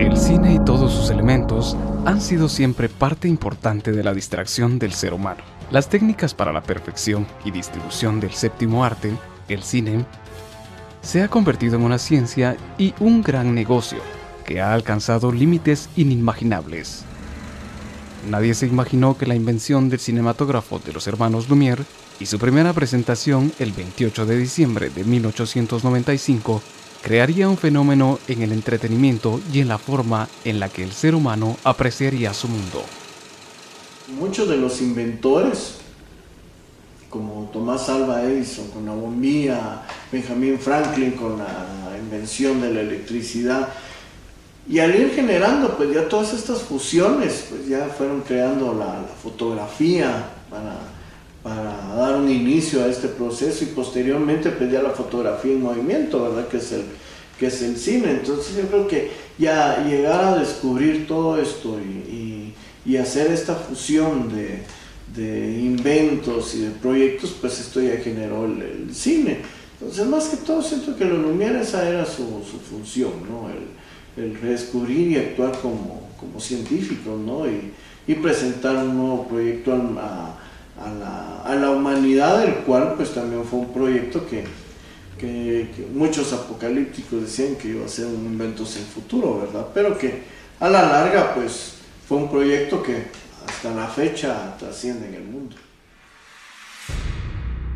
El cine y todos sus elementos han sido siempre parte importante de la distracción del ser humano. Las técnicas para la perfección y distribución del séptimo arte, el cine, se ha convertido en una ciencia y un gran negocio que ha alcanzado límites inimaginables. Nadie se imaginó que la invención del cinematógrafo de los hermanos Lumière y su primera presentación el 28 de diciembre de 1895 crearía un fenómeno en el entretenimiento y en la forma en la que el ser humano apreciaría su mundo. Muchos de los inventores, como Tomás Alva Edison con la bombilla, Benjamin Franklin con la invención de la electricidad, y al ir generando pues ya todas estas fusiones, pues ya fueron creando la, fotografía para, para, dar un inicio a este proceso y posteriormente pues ya la fotografía en movimiento, ¿verdad? Que es el, que es el cine. Entonces yo creo que ya llegar a descubrir todo esto y, y, hacer esta fusión de, inventos y de proyectos, pues esto ya generó el, cine. Entonces más que todo siento que lo Lumière esa era su, función, ¿no? El, el redescubrir y actuar como, como científicos, ¿no? Y, presentar un nuevo proyecto a, la, humanidad, el cual pues también fue un proyecto que, muchos apocalípticos decían que iba a ser un invento sin futuro, ¿verdad? Pero que a la larga pues fue un proyecto que hasta la fecha trasciende en el mundo.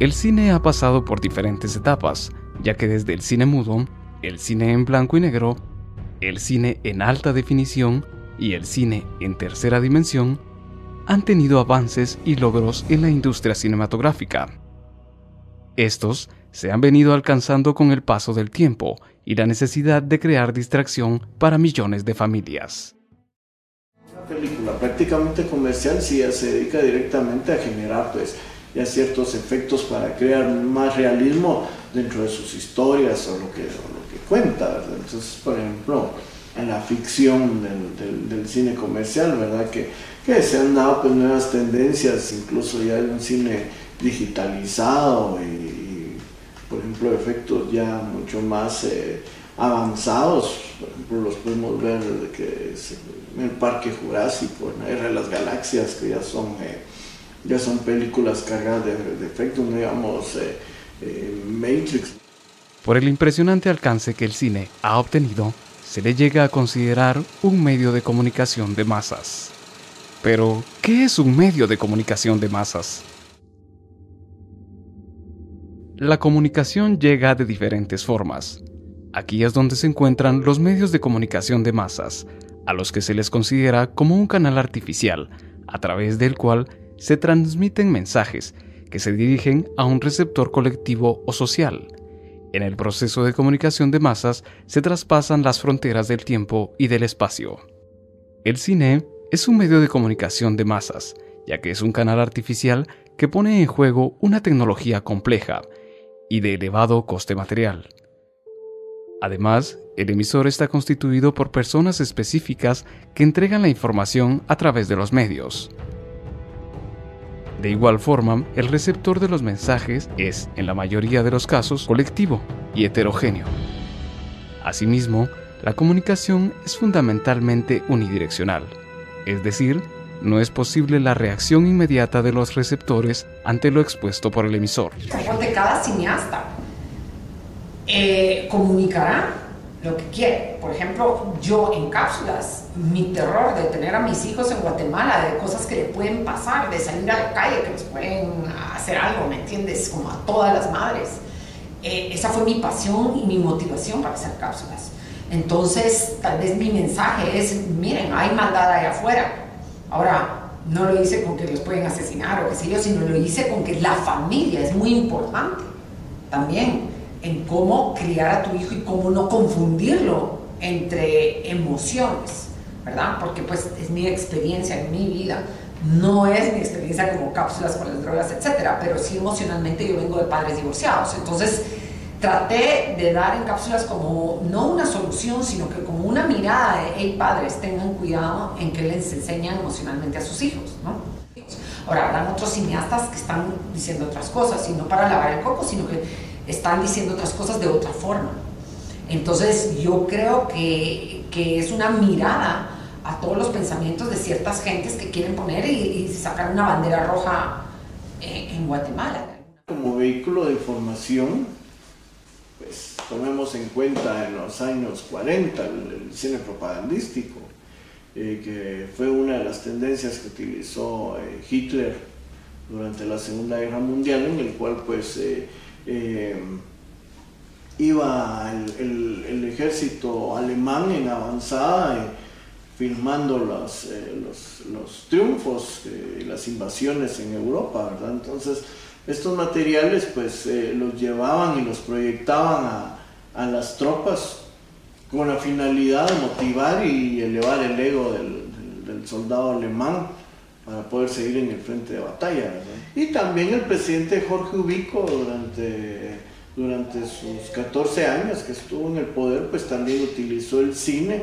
El cine ha pasado por diferentes etapas, ya que desde el cine mudo, el cine en blanco y negro, el cine en alta definición y el cine en tercera dimensión han tenido avances y logros en la industria cinematográfica. Estos se han venido alcanzando con el paso del tiempo y la necesidad de crear distracción para millones de familias. Una película prácticamente comercial si ya se dedica directamente a generar pues ya ciertos efectos para crear más realismo dentro de sus historias o lo que, cuenta, Entonces, por ejemplo, en la ficción del, cine comercial, ¿verdad? Que, se han dado pues, nuevas tendencias, incluso ya en un cine digitalizado y, por ejemplo, efectos ya mucho más eh, avanzados. Por ejemplo, los podemos ver que el Parque Jurásico, en la Era de las Galaxias, que ya son, eh, ya son películas cargadas de, efectos, digamos, eh, Matrix. Por el impresionante alcance que el cine ha obtenido, se le llega a considerar un medio de comunicación de masas. Pero, ¿qué es un medio de comunicación de masas? La comunicación llega de diferentes formas. Aquí es donde se encuentran los medios de comunicación de masas, a los que se les considera como un canal artificial, a través del cual se transmiten mensajes que se dirigen a un receptor colectivo o social. En el proceso de comunicación de masas se traspasan las fronteras del tiempo y del espacio. El cine es un medio de comunicación de masas, ya que es un canal artificial que pone en juego una tecnología compleja y de elevado coste material. Además, el emisor está constituido por personas específicas que entregan la información a través de los medios. De igual forma, el receptor de los mensajes es, en la mayoría de los casos, colectivo y heterogéneo. Asimismo, la comunicación es fundamentalmente unidireccional, es decir, no es posible la reacción inmediata de los receptores ante lo expuesto por el emisor. Cada cineasta eh, comunicará lo que quiere. Por ejemplo, yo en cápsulas, mi terror de tener a mis hijos en Guatemala, de cosas que le pueden pasar, de salir a la calle, que les pueden hacer algo, ¿me entiendes? Como a todas las madres. Eh, esa fue mi pasión y mi motivación para hacer cápsulas. Entonces, tal vez mi mensaje es, miren, hay maldad allá afuera. Ahora, no lo hice con que los pueden asesinar o qué sé yo, sino lo hice con que la familia es muy importante también en cómo criar a tu hijo y cómo no confundirlo entre emociones, ¿verdad? Porque pues es mi experiencia en mi vida, no es mi experiencia como cápsulas con las drogas, etcétera, pero sí emocionalmente yo vengo de padres divorciados, entonces traté de dar en cápsulas como no una solución, sino que como una mirada de, hey padres, tengan cuidado en que les enseñan emocionalmente a sus hijos, ¿no? Ahora, habrán otros cineastas que están diciendo otras cosas, y no para lavar el coco, sino que están diciendo otras cosas de otra forma. Entonces yo creo que, que es una mirada a todos los pensamientos de ciertas gentes que quieren poner y, sacar una bandera roja en, Guatemala. Como vehículo de información, pues tomemos en cuenta en los años 40 el, cine propagandístico, eh, que fue una de las tendencias que utilizó eh, Hitler durante la Segunda Guerra Mundial, en el cual pues eh, iba el, ejército alemán en avanzada filmando los, los, triunfos y las invasiones en Europa, ¿verdad? Entonces, estos materiales pues eh, los llevaban y los proyectaban a, las tropas con la finalidad de motivar y elevar el ego del, soldado alemán para poder seguir en el frente de batalla. Y también el presidente Jorge Ubico durante, durante sus 14 años que estuvo en el poder pues también utilizó el cine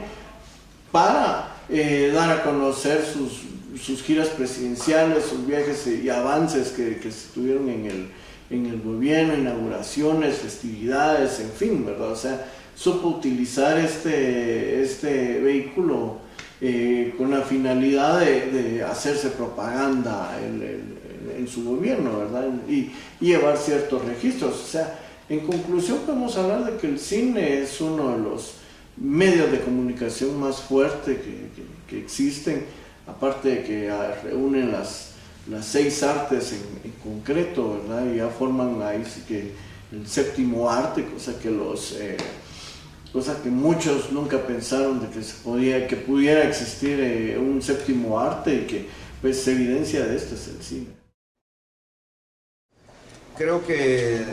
para eh, dar a conocer sus sus giras presidenciales, sus viajes y avances que, que tuvieron en el, en el gobierno, inauguraciones, festividades, en fin, ¿verdad? O sea, supo utilizar este, este vehículo eh, con la finalidad de, hacerse propaganda en, su gobierno, ¿verdad? Y, llevar ciertos registros. O sea, en conclusión podemos hablar de que el cine es uno de los medios de comunicación más fuertes que, existen aparte de que ah, reúnen las, seis artes en, concreto, ¿verdad? Y ya forman ahí que el séptimo arte, cosa que los... Eh, cosa que muchos nunca pensaron de que se podía, que pudiera existir eh, un séptimo arte y que pues evidencia de esto es el cine. Creo que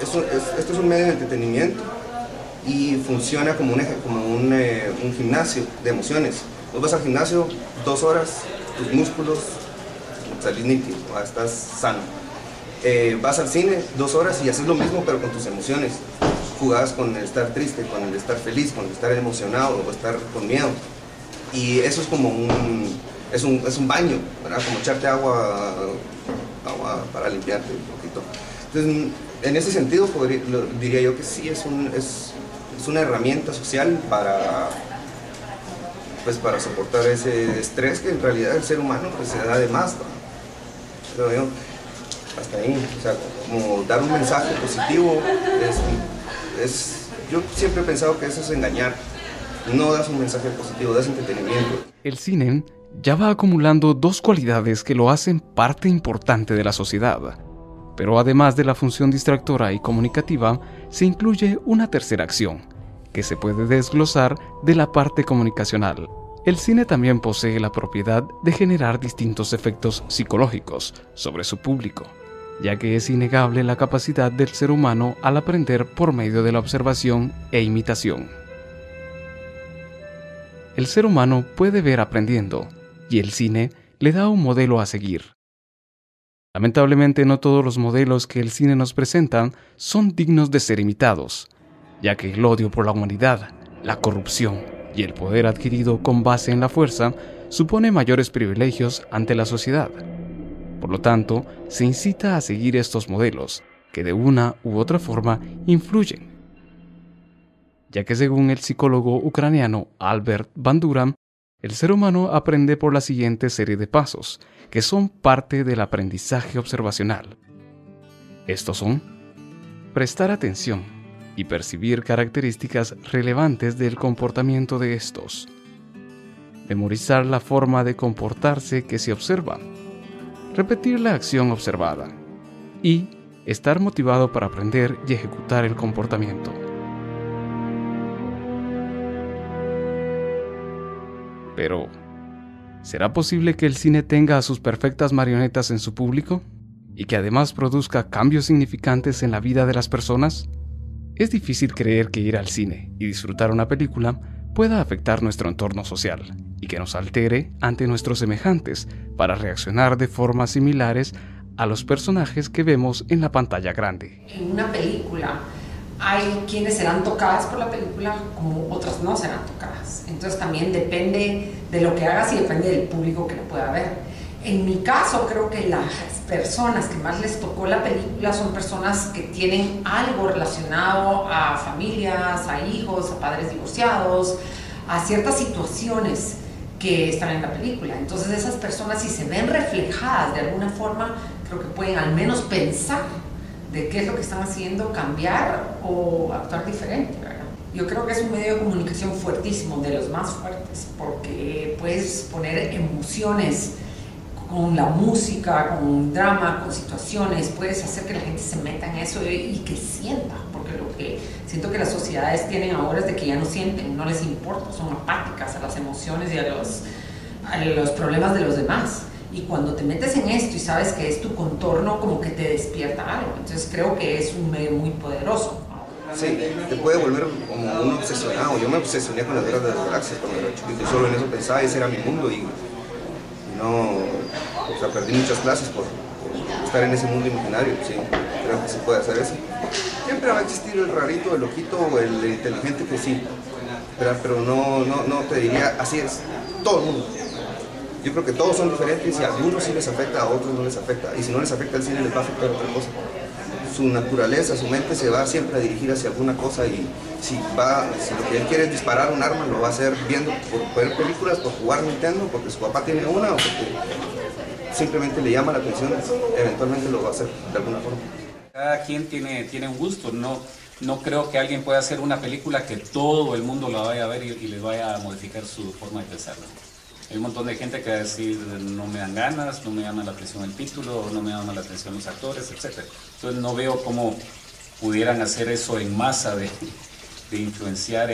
esto es un medio de entretenimiento y funciona como un, como un, eh, un gimnasio de emociones. Vos vas al gimnasio dos horas, tus músculos, salís nítido, estás sano. Eh, vas al cine dos horas y haces lo mismo pero con tus emociones. Jugás con el estar triste, con el estar feliz, con el estar emocionado o estar con miedo. Y eso es como un, es un, es un baño, ¿verdad? Como echarte agua, agua para limpiarte un poquito. Entonces, en ese sentido diría yo que sí, es, un, es, es una herramienta social para pues para soportar ese estrés que en realidad el ser humano pues se da de más, ¿no? yo, hasta ahí, o sea, como dar un mensaje positivo es, yo siempre he pensado que eso es engañar, no das un mensaje positivo, das entretenimiento. El cine ya va acumulando dos cualidades que lo hacen parte importante de la sociedad. Pero además de la función distractora y comunicativa, se incluye una tercera acción, que se puede desglosar de la parte comunicacional. El cine también posee la propiedad de generar distintos efectos psicológicos sobre su público, ya que es innegable la capacidad del ser humano al aprender por medio de la observación e imitación. El ser humano puede ver aprendiendo, y el cine le da un modelo a seguir. Lamentablemente no todos los modelos que el cine nos presenta son dignos de ser imitados, ya que el odio por la humanidad, la corrupción y el poder adquirido con base en la fuerza supone mayores privilegios ante la sociedad. Por lo tanto, se incita a seguir estos modelos, que de una u otra forma influyen. Ya que según el psicólogo ucraniano Albert Bandura, el ser humano aprende por la siguiente serie de pasos, que son parte del aprendizaje observacional. Estos son prestar atención, y percibir características relevantes del comportamiento de estos. Memorizar la forma de comportarse que se observa. Repetir la acción observada. Y estar motivado para aprender y ejecutar el comportamiento. Pero, ¿será posible que el cine tenga a sus perfectas marionetas en su público? ¿Y que además produzca cambios significantes en la vida de las personas? Es difícil creer que ir al cine y disfrutar una película pueda afectar nuestro entorno social que nos altere ante nuestros semejantes para reaccionar de formas similares a los personajes que vemos en la pantalla grande. En una película hay quienes serán tocadas por la película como otras no serán tocadas. Entonces también depende de lo que hagas y depende del público que lo pueda ver. En mi caso, creo que las personas que más les tocó la película son personas que tienen algo relacionado a familias, a hijos, a padres divorciados, a ciertas situaciones que están en la película. Entonces esas personas si se ven reflejadas de alguna forma, creo que pueden al menos pensar de qué es lo que están haciendo, cambiar o actuar diferente. Yo creo que es un medio de comunicación fuertísimo, de los más fuertes, porque puedes poner emociones con la música, con drama, con situaciones, puedes hacer que la gente se meta en eso y, que sienta, porque lo que siento que las sociedades tienen ahora es de que ya no sienten, no les importa, son apáticas a las emociones y a los, a los problemas de los demás. Y cuando te metes en esto y sabes que es tu contorno, como que te despierta algo. Entonces creo que es un medio muy poderoso. Sí, te puede volver como un obsesionado. Yo me obsesioné con las guerras de las galaxias cuando era chiquito. Solo en eso pensaba, ese era mi mundo y no, o sea, perdí muchas clases por, estar en ese mundo imaginario, sí, creo que se puede hacer eso. Siempre va a existir el rarito, el loquito o el inteligente que sí, pero, no, no, no te diría, así es, todo el mundo. Yo creo que todos son diferentes y a algunos sí les afecta, a otros no les afecta. Y si no les afecta el cine, les va a afectar otra cosa su naturaleza, su mente se va siempre a dirigir hacia alguna cosa y si, va, si lo que él quiere es disparar un arma, lo va a hacer viendo por ver películas, por jugar Nintendo, porque su papá tiene una o porque simplemente le llama la atención, eventualmente lo va a hacer de alguna forma. Cada quien tiene, tiene un gusto, no, no creo que alguien pueda hacer una película que todo el mundo la vaya a ver y, y le vaya a modificar su forma de pensar. Hay un montón de gente que va a decir no me dan ganas, no me llama la atención el título, no me llama la atención los actores, etc. Entonces no veo cómo pudieran hacer eso en masa de, influenciar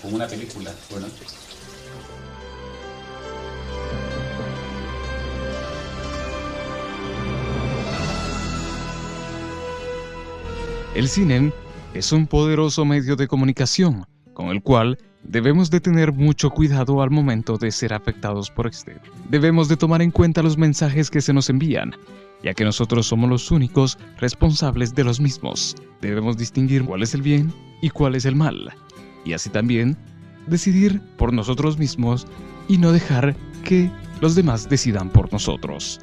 con una película. Bueno. El cine es un poderoso medio de comunicación con el cual Debemos de tener mucho cuidado al momento de ser afectados por este. Debemos de tomar en cuenta los mensajes que se nos envían, ya que nosotros somos los únicos responsables de los mismos. Debemos distinguir cuál es el bien y cuál es el mal, y así también decidir por nosotros mismos y no dejar que los demás decidan por nosotros.